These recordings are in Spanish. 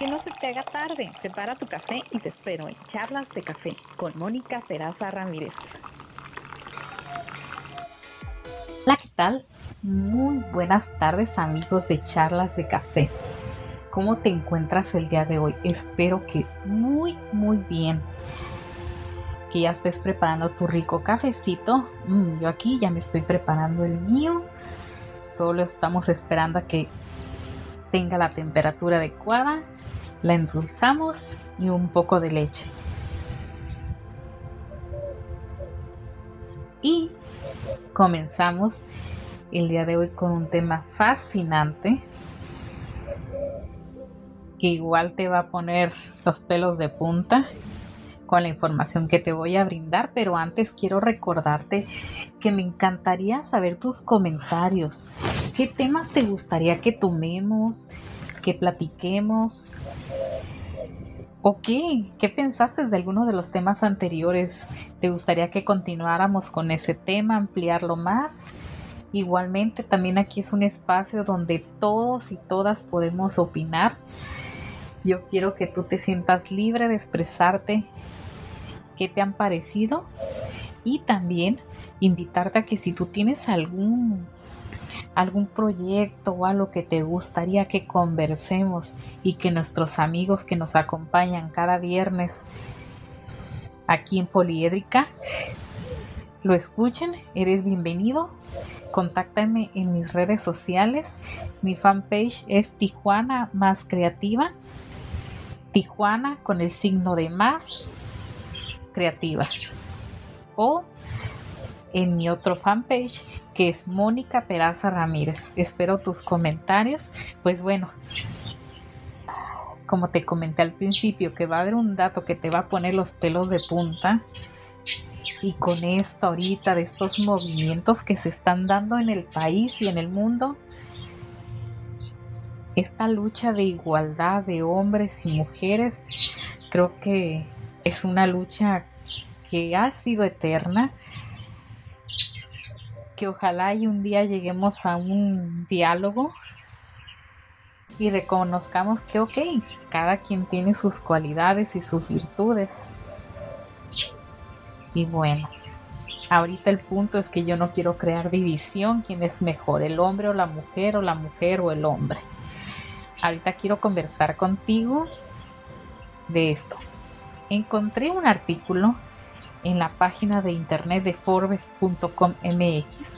que no se te haga tarde. Prepara tu café y te espero en Charlas de Café con Mónica Peraza Ramírez. Hola, ¿qué tal? Muy buenas tardes amigos de Charlas de Café. ¿Cómo te encuentras el día de hoy? Espero que muy, muy bien. Que ya estés preparando tu rico cafecito. Mm, yo aquí ya me estoy preparando el mío. Solo estamos esperando a que tenga la temperatura adecuada la endulzamos y un poco de leche. Y comenzamos el día de hoy con un tema fascinante que igual te va a poner los pelos de punta con la información que te voy a brindar, pero antes quiero recordarte que me encantaría saber tus comentarios. ¿Qué temas te gustaría que tomemos? que platiquemos. ¿O qué? ¿Qué pensaste de alguno de los temas anteriores? ¿Te gustaría que continuáramos con ese tema, ampliarlo más? Igualmente, también aquí es un espacio donde todos y todas podemos opinar. Yo quiero que tú te sientas libre de expresarte qué te han parecido y también invitarte a que si tú tienes algún algún proyecto o algo que te gustaría que conversemos y que nuestros amigos que nos acompañan cada viernes aquí en Poliédrica lo escuchen, eres bienvenido. Contáctame en mis redes sociales. Mi fanpage es Tijuana Más Creativa. Tijuana con el signo de más creativa. O en mi otro fanpage que es Mónica Peraza Ramírez. Espero tus comentarios. Pues bueno, como te comenté al principio, que va a haber un dato que te va a poner los pelos de punta. Y con esto ahorita de estos movimientos que se están dando en el país y en el mundo, esta lucha de igualdad de hombres y mujeres, creo que es una lucha que ha sido eterna que ojalá y un día lleguemos a un diálogo y reconozcamos que, ok, cada quien tiene sus cualidades y sus virtudes. Y bueno, ahorita el punto es que yo no quiero crear división, quién es mejor, el hombre o la mujer o la mujer o el hombre. Ahorita quiero conversar contigo de esto. Encontré un artículo en la página de internet de Forbes.com.mx,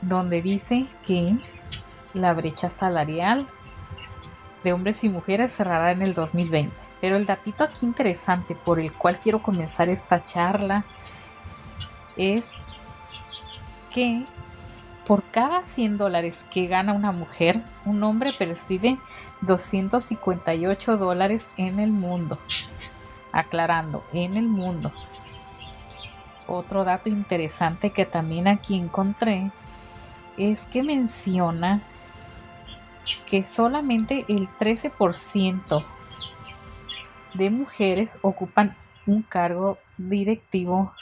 donde dice que la brecha salarial de hombres y mujeres cerrará en el 2020. Pero el datito aquí interesante por el cual quiero comenzar esta charla es que por cada 100 dólares que gana una mujer, un hombre percibe 258 dólares en el mundo. Aclarando, en el mundo. Otro dato interesante que también aquí encontré es que menciona que solamente el 13% de mujeres ocupan un cargo directivo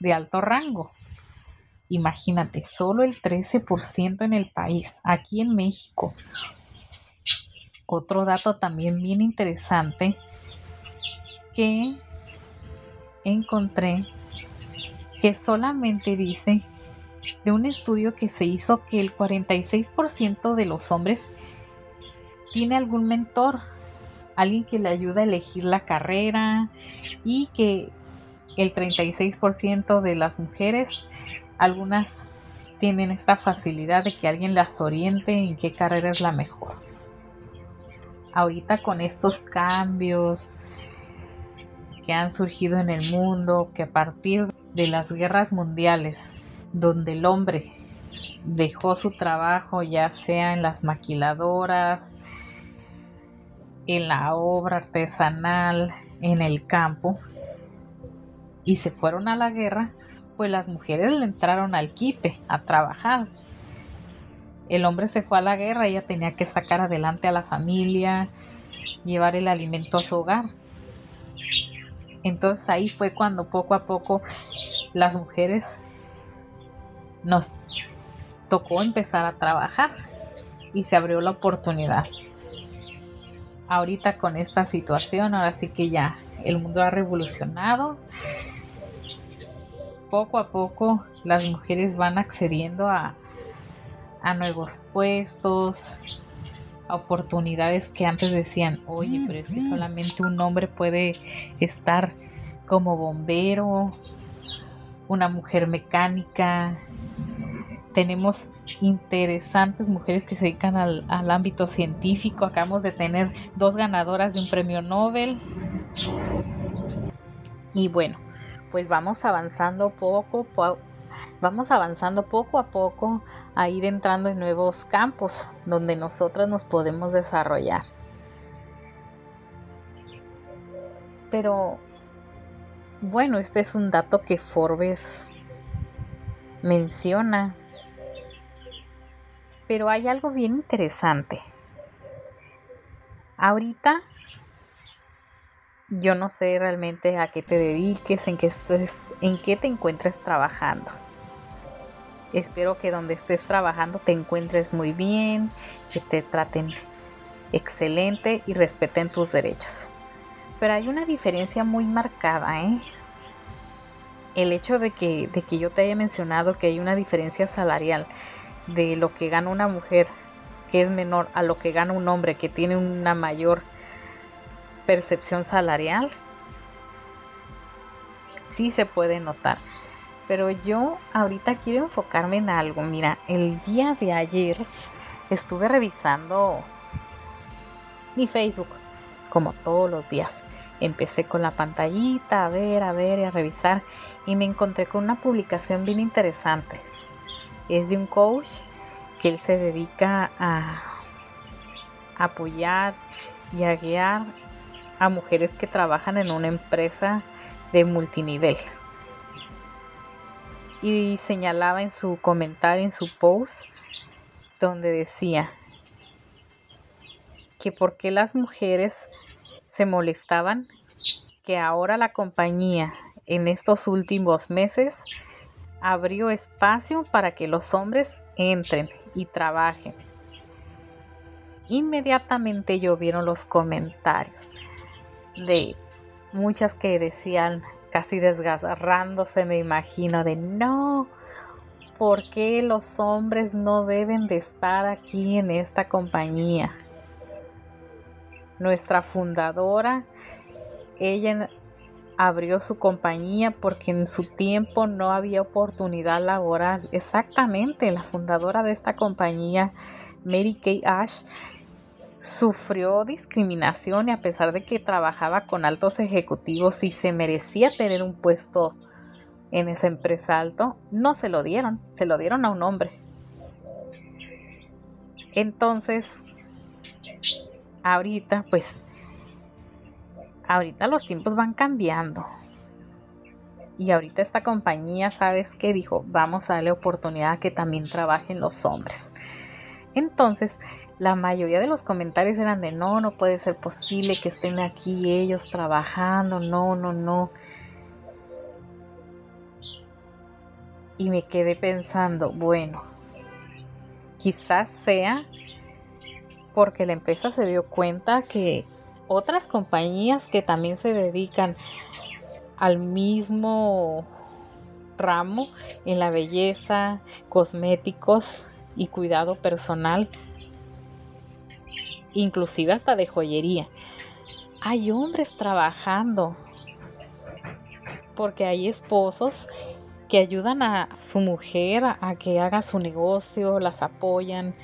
de alto rango. Imagínate, solo el 13% en el país, aquí en México. Otro dato también bien interesante que encontré que solamente dice de un estudio que se hizo que el 46% de los hombres tiene algún mentor, alguien que le ayuda a elegir la carrera y que el 36% de las mujeres, algunas tienen esta facilidad de que alguien las oriente en qué carrera es la mejor. Ahorita con estos cambios, que han surgido en el mundo, que a partir de las guerras mundiales, donde el hombre dejó su trabajo ya sea en las maquiladoras, en la obra artesanal, en el campo, y se fueron a la guerra, pues las mujeres le entraron al quite a trabajar. El hombre se fue a la guerra, ella tenía que sacar adelante a la familia, llevar el alimento a su hogar. Entonces ahí fue cuando poco a poco las mujeres nos tocó empezar a trabajar y se abrió la oportunidad. ahorita con esta situación, ahora sí que ya el mundo ha revolucionado. Poco a poco las mujeres van accediendo a, a nuevos puestos, oportunidades que antes decían, oye, pero es que solamente un hombre puede estar como bombero, una mujer mecánica. Tenemos interesantes mujeres que se dedican al, al ámbito científico. Acabamos de tener dos ganadoras de un premio Nobel. Y bueno, pues vamos avanzando poco, vamos avanzando poco a poco a ir entrando en nuevos campos donde nosotras nos podemos desarrollar. Pero bueno, este es un dato que Forbes menciona. Pero hay algo bien interesante. Ahorita yo no sé realmente a qué te dediques, en qué, estés, en qué te encuentres trabajando. Espero que donde estés trabajando te encuentres muy bien, que te traten excelente y respeten tus derechos. Pero hay una diferencia muy marcada, ¿eh? El hecho de que, de que yo te haya mencionado que hay una diferencia salarial de lo que gana una mujer que es menor a lo que gana un hombre que tiene una mayor percepción salarial, sí se puede notar. Pero yo ahorita quiero enfocarme en algo. Mira, el día de ayer estuve revisando mi Facebook, como todos los días. Empecé con la pantallita a ver, a ver y a revisar y me encontré con una publicación bien interesante. Es de un coach que él se dedica a apoyar y a guiar a mujeres que trabajan en una empresa de multinivel. Y señalaba en su comentario, en su post, donde decía que por qué las mujeres se molestaban que ahora la compañía en estos últimos meses abrió espacio para que los hombres entren y trabajen. Inmediatamente llovieron los comentarios de muchas que decían casi desgarrándose, me imagino, de no, ¿por qué los hombres no deben de estar aquí en esta compañía? Nuestra fundadora, ella abrió su compañía porque en su tiempo no había oportunidad laboral. Exactamente, la fundadora de esta compañía, Mary Kay Ash, sufrió discriminación y a pesar de que trabajaba con altos ejecutivos y se merecía tener un puesto en esa empresa alto, no se lo dieron, se lo dieron a un hombre. Entonces, ahorita, pues, ahorita los tiempos van cambiando. Y ahorita esta compañía, ¿sabes qué? Dijo, vamos a darle oportunidad a que también trabajen los hombres. Entonces, la mayoría de los comentarios eran de no, no puede ser posible que estén aquí ellos trabajando, no, no, no. Y me quedé pensando, bueno, quizás sea porque la empresa se dio cuenta que otras compañías que también se dedican al mismo ramo en la belleza, cosméticos y cuidado personal inclusive hasta de joyería. Hay hombres trabajando porque hay esposos que ayudan a su mujer a, que haga su negocio, las apoyan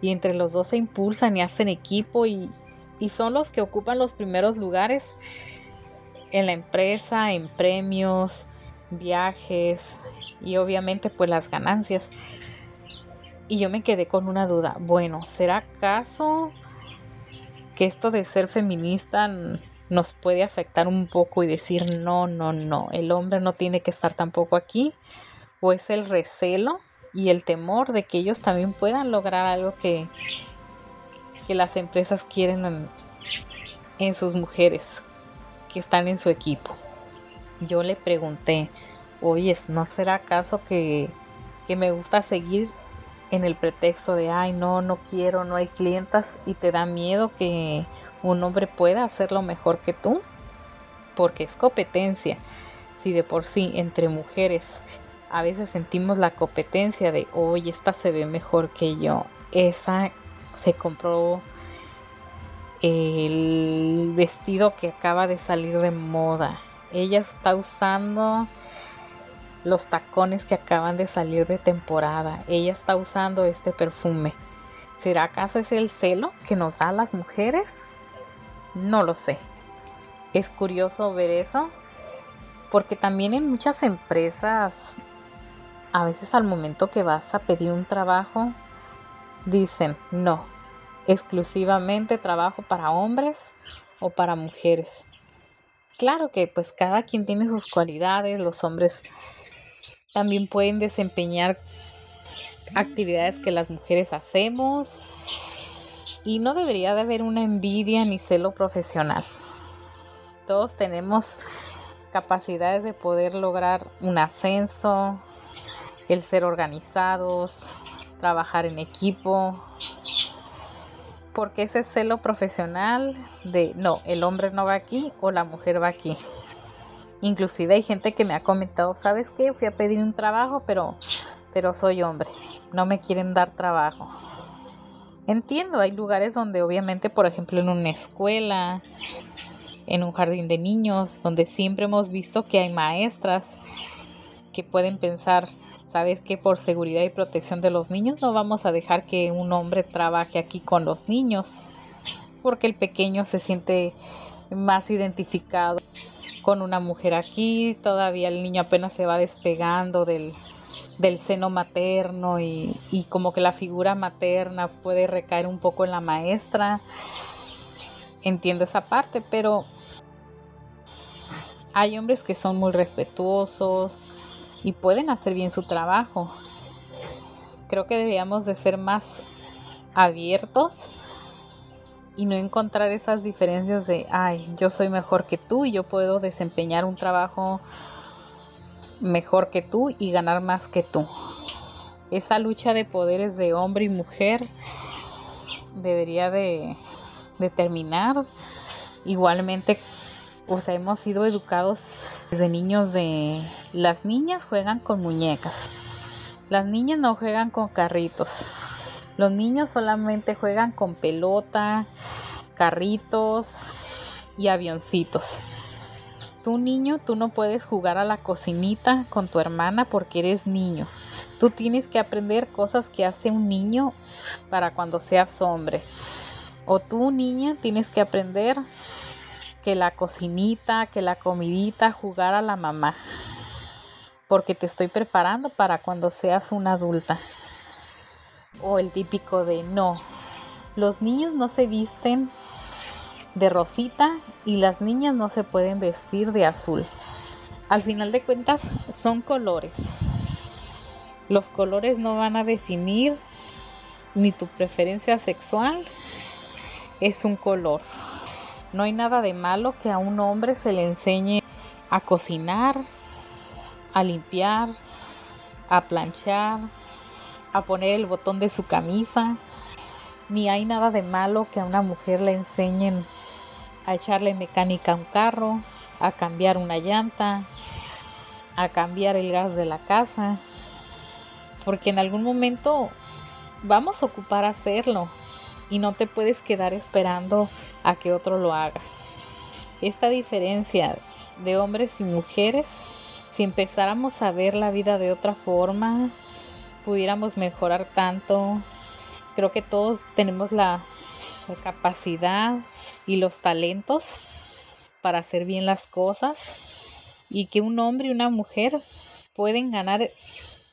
y entre los dos se impulsan y hacen equipo y, y son los que ocupan los primeros lugares en la empresa, en premios, viajes y obviamente pues las ganancias. Y yo me quedé con una duda, bueno, ¿será acaso que esto de ser feminista nos puede afectar un poco y decir, no, no, no, el hombre no tiene que estar tampoco aquí, o es el recelo y el temor de que ellos también puedan lograr algo que, que las empresas quieren en, sus mujeres que están en su equipo. Yo le pregunté, oye, ¿no será acaso que, que me gusta seguir en el pretexto de, ay, no, no quiero, no hay clientas y te da miedo que un hombre pueda hacerlo mejor que tú, porque es competencia. Si de por sí entre mujeres a veces sentimos la competencia de, oye, esta se ve mejor que yo, esa se compró el vestido que acaba de salir de moda, ella está usando los tacones que acaban de salir de temporada, ella está usando este perfume. ¿Será acaso es el celo que nos da a las mujeres? No lo sé. Es curioso ver eso porque también en muchas empresas a veces al momento que vas a pedir un trabajo dicen no, exclusivamente trabajo para hombres o para mujeres. Claro que pues cada quien tiene sus cualidades, los hombres también pueden desempeñar actividades que las mujeres hacemos y no debería de haber una envidia ni celo profesional. Todos tenemos capacidades de poder lograr un ascenso, el ser organizados, trabajar en equipo, porque ese celo profesional de no, el hombre no va aquí o la mujer va aquí. Inclusive hay gente que me ha comentado, ¿sabes qué? Fui a pedir un trabajo, pero pero soy hombre, no me quieren dar trabajo. Entiendo, hay lugares donde obviamente, por ejemplo, en una escuela, en un jardín de niños, donde siempre hemos visto que hay maestras que pueden pensar, sabes que por seguridad y protección de los niños no vamos a dejar que un hombre trabaje aquí con los niños, porque el pequeño se siente más identificado con una mujer aquí, todavía el niño apenas se va despegando del, del seno materno y, y, como que la figura materna puede recaer un poco en la maestra. Entiendo esa parte, pero hay hombres que son muy respetuosos y pueden hacer bien su trabajo. Creo que deberíamos de ser más abiertos y no encontrar esas diferencias de, ay, yo soy mejor que tú y yo puedo desempeñar un trabajo mejor que tú y ganar más que tú. Esa lucha de poderes de hombre y mujer debería de, terminar. Igualmente, o sea, hemos sido educados desde niños de las niñas juegan con muñecas. Las niñas no juegan con carritos. Los niños solamente juegan con pelota, carritos y avioncitos tú niño, tú no puedes jugar a la cocinita con tu hermana porque eres niño. Tú tienes que aprender cosas que hace un niño para cuando seas hombre. O tú niña tienes que aprender que la cocinita, que la comidita, jugar a la mamá. Porque te estoy preparando para cuando seas una adulta. O el típico de no, los niños no se visten de rosita y las niñas no se pueden vestir de azul. Al final de cuentas son colores. Los colores no van a definir ni tu preferencia sexual. Es un color. No hay nada de malo que a un hombre se le enseñe a cocinar, a limpiar, a planchar, a poner el botón de su camisa. Ni hay nada de malo que a una mujer le enseñen a echarle mecánica a un carro, a cambiar una llanta, a cambiar el gas de la casa, porque en algún momento vamos a ocupar hacerlo y no te puedes quedar esperando a que otro lo haga. Esta diferencia de hombres y mujeres, si empezáramos a ver la vida de otra forma, pudiéramos mejorar tanto. Creo que todos tenemos la, capacidad y los talentos para hacer bien las cosas y que un hombre y una mujer pueden ganar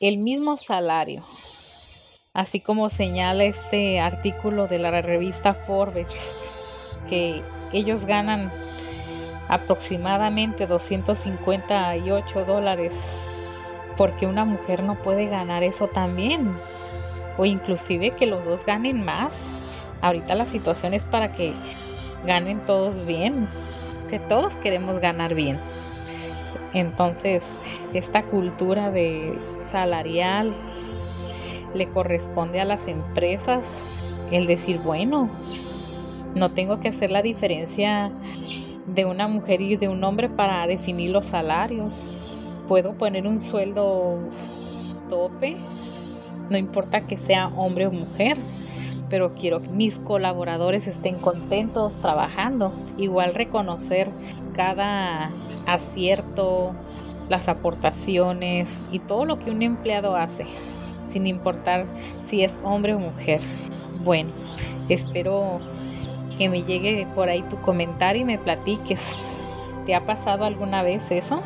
el mismo salario. Así como señala este artículo de la revista Forbes, que ellos ganan aproximadamente 258 dólares, porque una mujer no puede ganar eso también, o inclusive que los dos ganen más. Ahorita la situación es para que ganen todos bien, que todos queremos ganar bien. Entonces, esta cultura de salarial le corresponde a las empresas el decir, bueno, No tengo que hacer la diferencia de una mujer y de un hombre para definir los salarios. Puedo poner un sueldo tope, no importa que sea hombre o mujer, pero quiero que mis colaboradores estén contentos trabajando. Igual reconocer cada acierto, las aportaciones y todo lo que un empleado hace, sin importar si es hombre o mujer. Bueno, espero que me llegue por ahí tu comentario y me platiques. ¿Te ha pasado alguna vez eso?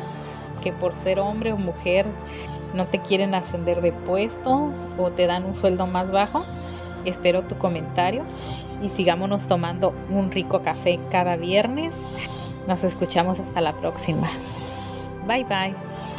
Que por ser hombre o mujer no te quieren ascender de puesto o te dan un sueldo más bajo. Espero tu comentario y sigámonos tomando un rico café cada viernes. Nos escuchamos hasta la próxima. Bye bye.